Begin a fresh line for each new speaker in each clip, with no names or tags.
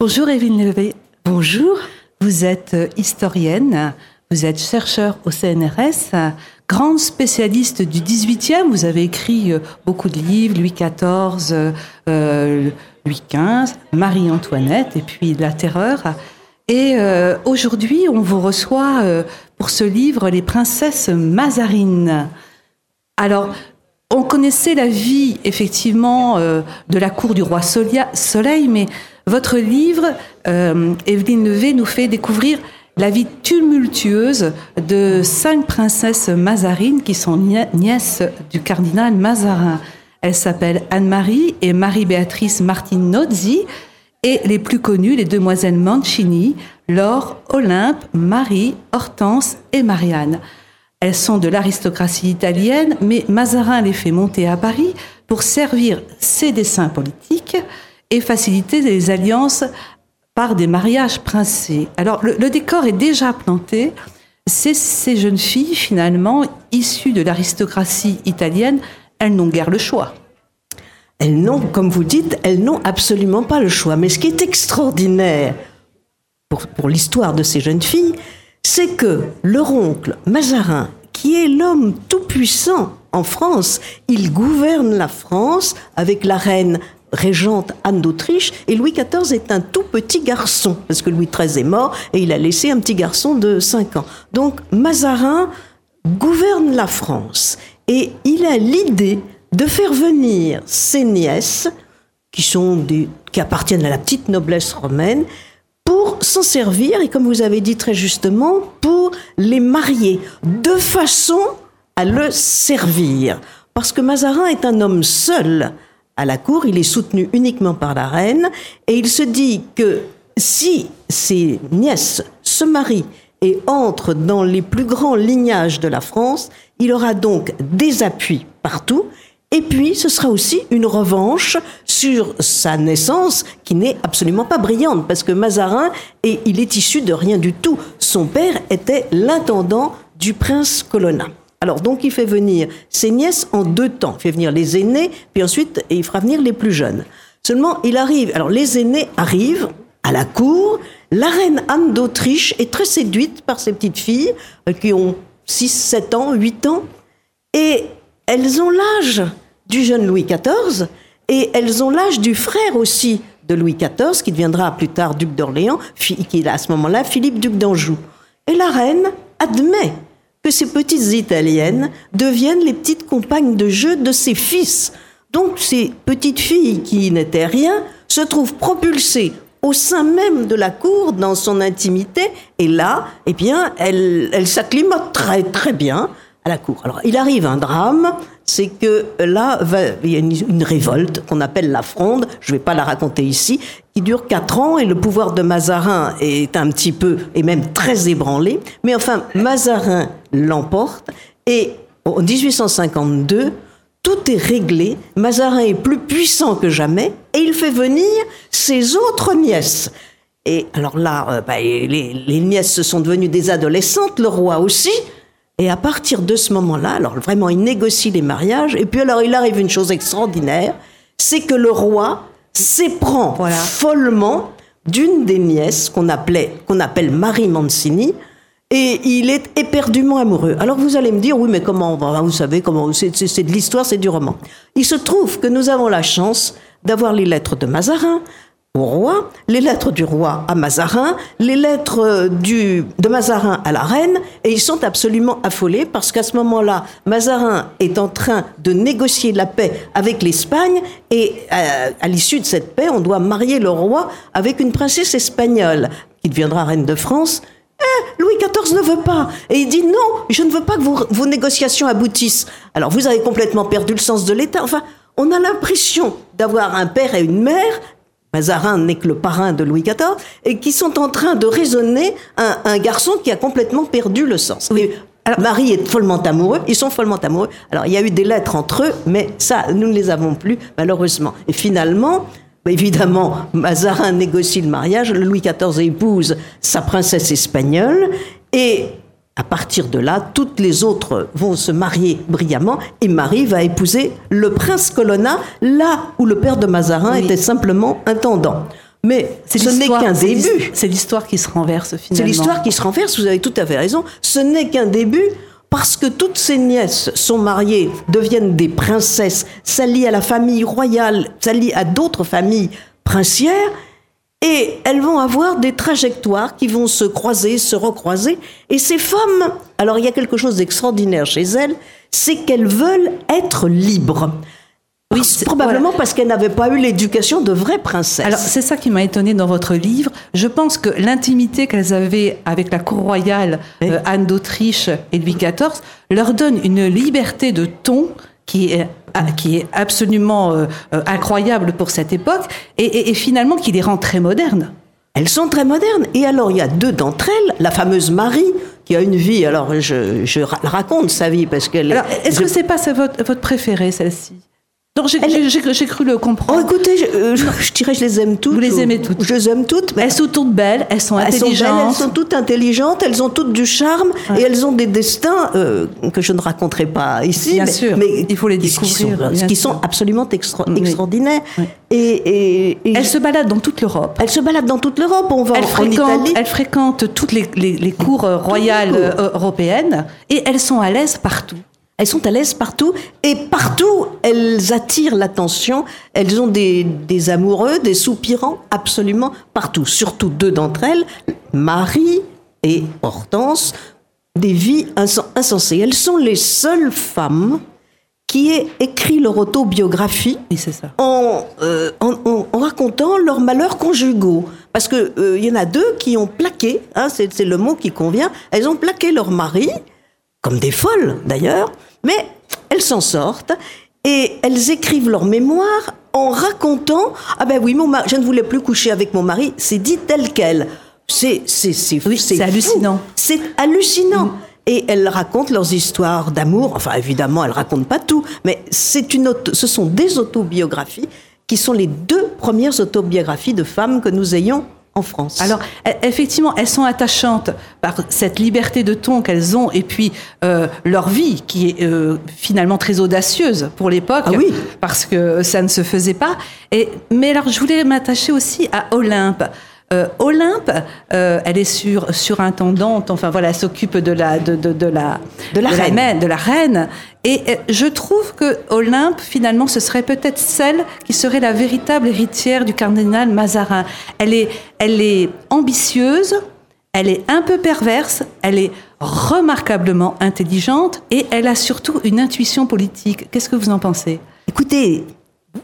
Bonjour Evelyne Levé. Bonjour. Vous êtes euh, historienne, vous êtes chercheur au CNRS, grande spécialiste du 18e. Vous avez écrit euh, beaucoup de livres, Louis XIV, euh, Louis XV, Marie-Antoinette et puis La Terreur. Et aujourd'hui, on vous reçoit pour ce livre Les princesses Mazarines. Alors, on connaissait la vie, effectivement, de la cour du roi Soleil, mais votre livre, euh, Evelyne Levé, nous fait découvrir la vie tumultueuse de cinq princesses mazarines qui sont nièces du cardinal Mazarin. Elles s'appellent Anne-Marie et Marie-Béatrice Martinozzi et les plus connues, les demoiselles Mancini, Laure, Olympe, Marie, Hortense et Marianne. Elles sont de l'aristocratie italienne, mais Mazarin les fait monter à Paris pour servir ses desseins politiques et faciliter les alliances par des mariages princiers. Alors le, décor est déjà planté. Ces jeunes filles, finalement, issues de l'aristocratie italienne, elles n'ont guère le choix.
Elles n'ont, comme vous dites, elles n'ont absolument pas le choix. Mais ce qui est extraordinaire pour l'histoire de ces jeunes filles, c'est que leur oncle Mazarin, qui est l'homme tout-puissant en France, il gouverne la France avec la reine régente Anne d'Autriche, et Louis XIV est un tout petit garçon, parce que Louis XIII est mort et il a laissé un petit garçon de 5 ans. Donc Mazarin gouverne la France, et il a l'idée de faire venir ses nièces, qui, sont qui appartiennent à la petite noblesse romaine, pour s'en servir, et comme vous avez dit très justement, pour les marier, de façon à le servir. Parce que Mazarin est un homme seul, à la cour, il est soutenu uniquement par la reine, et il se dit que si ses nièces se marient et entrent dans les plus grands lignages de la France, il aura donc des appuis partout, et puis ce sera aussi une revanche sur sa naissance qui n'est absolument pas brillante, parce que Mazarin, et il est issu de rien du tout. Son père était l'intendant du prince Colonna. Alors donc il fait venir ses nièces en deux temps. Il fait venir les aînés, puis ensuite il fera venir les plus jeunes. Seulement il arrive, alors les aînés arrivent à la cour, la reine Anne d'Autriche est très séduite par ces petites filles euh, qui ont 6, 7 ans, 8 ans, elles ont l'âge du jeune Louis XIV, et elles ont l'âge du frère aussi de Louis XIV, qui deviendra plus tard duc d'Orléans, qui est à ce moment-là Philippe duc d'Anjou. Et la reine admet que ces petites Italiennes deviennent les petites compagnes de jeu de ses fils. Donc ces petites filles qui n'étaient rien se trouvent propulsées au sein même de la cour, dans son intimité, et là, eh bien, elles elle s'acclimatent très très bien à la cour. Alors, il arrive un drame, c'est que là, il y a une, révolte qu'on appelle la Fronde, je ne vais pas la raconter ici, qui dure quatre ans et le pouvoir de Mazarin est un petit peu, et même très ébranlé. Mais enfin, Mazarin l'emporte et en 1852, tout est réglé. Mazarin est plus puissant que jamais et il fait venir ses autres nièces. Et alors là, euh, bah, les, les nièces sont devenues des adolescentes, le roi aussi. Et à partir de ce moment-là, alors vraiment, il négocie les mariages. Et puis alors, il arrive une chose extraordinaire, c'est que le roi s'éprend follement d'une des nièces qu'on appelait, qu'on appelle Marie Mancini, et il est éperdument amoureux. Alors vous allez me dire, oui, mais comment, vous savez, comment, c'est de l'histoire, c'est du roman. Il se trouve que nous avons la chance d'avoir les lettres de Mazarin, au roi, les lettres du roi à Mazarin, les lettres du, de Mazarin à la reine, et ils sont absolument affolés parce qu'à ce moment-là, Mazarin est en train de négocier la paix avec l'Espagne, et euh, à, l'issue de cette paix, on doit marier le roi avec une princesse espagnole qui deviendra reine de France. Eh, Louis XIV ne veut pas. Et il dit non, je ne veux pas que vos, vos négociations aboutissent. Alors vous avez complètement perdu le sens de l'État. Enfin, on a l'impression d'avoir un père et une mère Mazarin n'est que le parrain de Louis XIV, et qui sont en train de raisonner un, garçon qui a complètement perdu le sens. Marie est follement amoureux, ils sont follement amoureux. Alors, il y a eu des lettres entre eux, mais ça, nous ne les avons plus, malheureusement. Et finalement, évidemment, Mazarin négocie le mariage, Louis XIV épouse sa princesse espagnole, et à partir de là, toutes les autres vont se marier brillamment et Marie va épouser le prince Colonna, là où le père de Mazarin était simplement intendant. Mais
C'est
ce n'est qu'un début.
C'est l'histoire qui se renverse finalement.
C'est l'histoire qui se renverse, vous avez tout à fait raison. Ce n'est qu'un début parce que toutes ces nièces sont mariées, deviennent des princesses, s'allient à la famille royale, s'allient à d'autres familles princières, et elles vont avoir des trajectoires qui vont se croiser, se recroiser. Et ces femmes, alors il y a quelque chose d'extraordinaire chez elles, c'est qu'elles veulent être libres.
Oui,
probablement parce qu'elles n'avaient pas eu l'éducation de vraies princesses.
Alors c'est ça qui m'a étonné dans votre livre. Je pense que l'intimité qu'elles avaient avec la cour royale,
Oui.
euh, Anne d'Autriche et Louis XIV, leur donne une liberté de ton qui est, qui est absolument euh, euh, incroyable pour cette époque et, et- et finalement qui les rend très modernes.
Elles sont très modernes. Et alors, il y a deux d'entre elles. La fameuse Marie, qui a une vie. Alors, je, je ra- raconte sa vie parce qu'elle.
Alors est-ce
je-
que c'est pas votre, votre préférée celle-ci? Non, j'ai
Elle-
cru le
Oh,
comprendre.
écoutez, je, euh, je- je dirais, je les aime toutes.
Vous les aimez toutes.
Je les aime toutes. mais
elles sont toutes belles, elles sont
elles sont belles,
intelligentes.
elles sont toutes intelligentes, elles ont toutes du charme et elles ont des destins euh, que je ne raconterai pas ici.
Bien
mais,
sûr,
mais
il faut les
qui- qui
découvrir,
sont, qui sont absolument extra-
Oui.
extraordinaires.
Oui.
Et, et- et
Elles se baladent dans toute l'Europe.
elles se baladent dans toute l'Europe. On va
Elle
en
fréquente,
Italie.
elle fréquente toutes les, les- les cours euh, royales
cours.
européennes et elles sont à l'aise partout.
Elles sont à l'aise partout et partout elles attirent l'attention. Elles ont des, des amoureux, des soupirants absolument partout. Surtout deux d'entre elles, Marie et Hortense, des vies insen- insensées. Elles sont les seules femmes qui aient écrit leur autobiographie
c'est ça.
en, euh, en, en- en racontant leurs malheurs conjugaux. Parce que euh, y en a deux qui ont plaqué, hein, c'est c'est le mot qui convient, elles ont plaqué leur mari, comme des folles d'ailleurs, mais elles s'en sortent et elles écrivent leur mémoire en racontant ah ben oui mon mari, je ne voulais plus coucher avec mon mari, c'est dit tel quel. C'est c'est c'est
Oui, c'est
fou.
hallucinant.
C'est hallucinant. Et elles racontent leurs histoires d'amour. Enfin, évidemment, elles racontent pas tout, mais c'est une auto- ce sont des autobiographies qui sont les deux premières autobiographies de femmes que nous ayons en France.
Alors, e- effectivement, elles sont attachantes par cette liberté de ton qu'elles ont et puis euh, leur vie qui est euh, finalement très audacieuse pour l'époque.
Ah oui.
Parce que ça ne se faisait pas. Et, mais alors, je voulais m'attacher aussi à Olympe. Euh, Olympe, euh, elle est sur, surintendante, enfin voilà, elle s'occupe de la, de, de, de la,
De la reine.
de la reine. Et euh, je trouve que Olympe, finalement, ce serait peut-être celle qui serait la véritable héritière du cardinal Mazarin. Elle est, elle est ambitieuse, elle est un peu perverse, elle est remarquablement intelligente et elle a surtout une intuition politique. Qu'est-ce que vous en pensez?
Écoutez,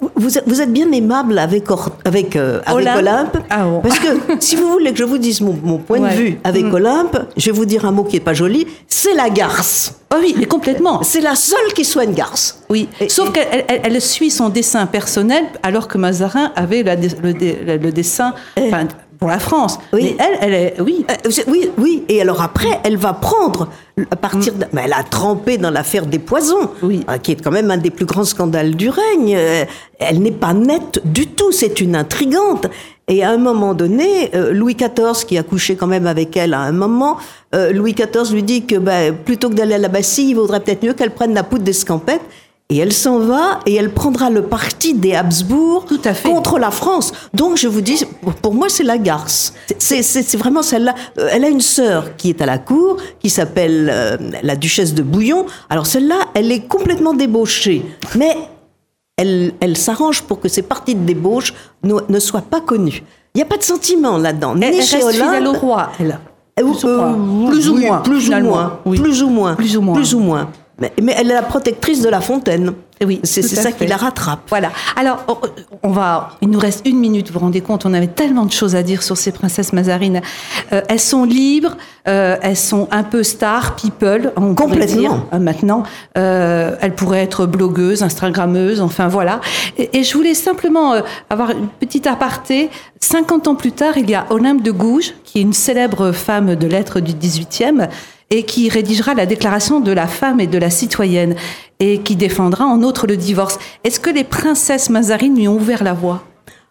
vous- vous êtes, bien aimable avec, Or- avec, euh, avec
Olympe.
Olympe.
Ah bon.
Parce que si vous voulez que je vous dise mon, mon point
Ouais.
de vue avec
Mm.
Olympe, je vais vous dire un mot qui est pas joli, c'est la garce.
Oh oui, mais complètement.
C'est la seule qui soit une garce.
Oui,
Et-
sauf
et-
qu'elle elle, elle suit son dessin personnel alors que Mazarin avait la le, dessin enfin, pour la France.
Oui.
Mais elle, elle est, oui,
Euh, oui, oui. Et alors après, elle va prendre à partir. De, mais elle a trempé dans l'affaire des poisons,
Oui.
euh, qui est quand même un des plus grands scandales du règne. Euh, Elle n'est pas nette du tout. C'est une intrigante. Et à un moment donné, euh, Louis XIV, qui a couché quand même avec elle à un moment, Louis XIV lui dit que ben, plutôt que d'aller à la Bastille, il vaudrait peut-être mieux qu'elle prenne la poudre d'escampette. Et elle s'en va et elle prendra le parti des Habsbourg
Tout à fait.
contre la France. Donc je vous dis, pour- moi c'est la garce. C'est- vraiment celle-là. Euh, Elle a une sœur qui est à la cour, qui s'appelle euh, la duchesse de Bouillon. Alors celle-là, elle est complètement débauchée. Mais elle, elle s'arrange pour que ces parties de débauche ne, ne soient pas connues. Il n'y a pas de sentiment là-dedans.
elle, elle
chez
reste fidèle au roi, elle.
euh,
Plus ou
euh,
moins. Plus ou
oui,
moins,
Plus ou
finalement.
moins.
Oui.
Plus ou moins.
Plus ou moins.
Plus ou moins. Mais, mais elle est la protectrice de La Fontaine.
Oui,
C'est ça
fait.
qui la rattrape.
Voilà. Alors, on- va. Il nous reste une minute. Vous vous rendez compte On avait tellement de choses à dire sur ces princesses Mazarines. Euh, elles sont libres. euh, elles sont un peu star people. On
Complètement.
dire, euh, maintenant, elles pourraient être blogueuses, instagrammeuses. Enfin voilà. Et, et je voulais simplement avoir une petite aparté. 50 ans plus tard, il y a Olympe de Gouges, qui est une célèbre femme de lettres du 18e et qui rédigera la déclaration de la femme et de la citoyenne et qui défendra en outre le divorce. Est-ce que les princesses Mazarines lui ont ouvert la voie?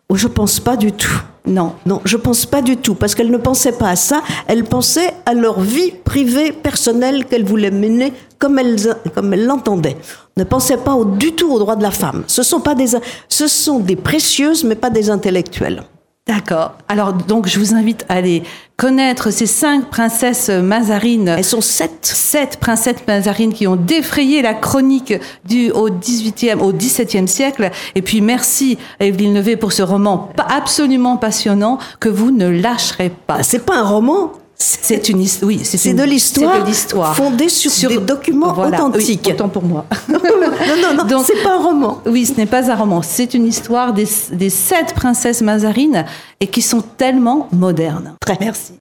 Oh, je pense pas du tout.
Non.
Non, je pense pas du tout, parce qu'elles ne pensaient pas à ça. Elles pensaient à leur vie privée, personnelle, qu'elles voulaient mener comme elles, comme elles l'entendaient. Ne pensaient pas au- du tout aux droits de la femme. Ce sont pas des, ce sont des précieuses, mais pas des intellectuelles.
D'accord. Alors donc je vous invite à aller connaître ces cinq princesses mazarines.
Elles sont sept.
Sept princesses mazarines qui ont défrayé la chronique du au 18e au 17e siècle. Et puis merci Evelyne Levé pour ce roman absolument passionnant que vous ne lâcherez pas.
Ah, c'est pas un roman,
c'est une. Oui,
c'est de l'histoire fondée sur, des documents authentiques.
autant pour moi.
non, non, non. C'est pas un roman.
Oui, ce n'est pas un roman. C'est une histoire des, des sept princesses mazarines et qui sont tellement modernes.
Très. Merci.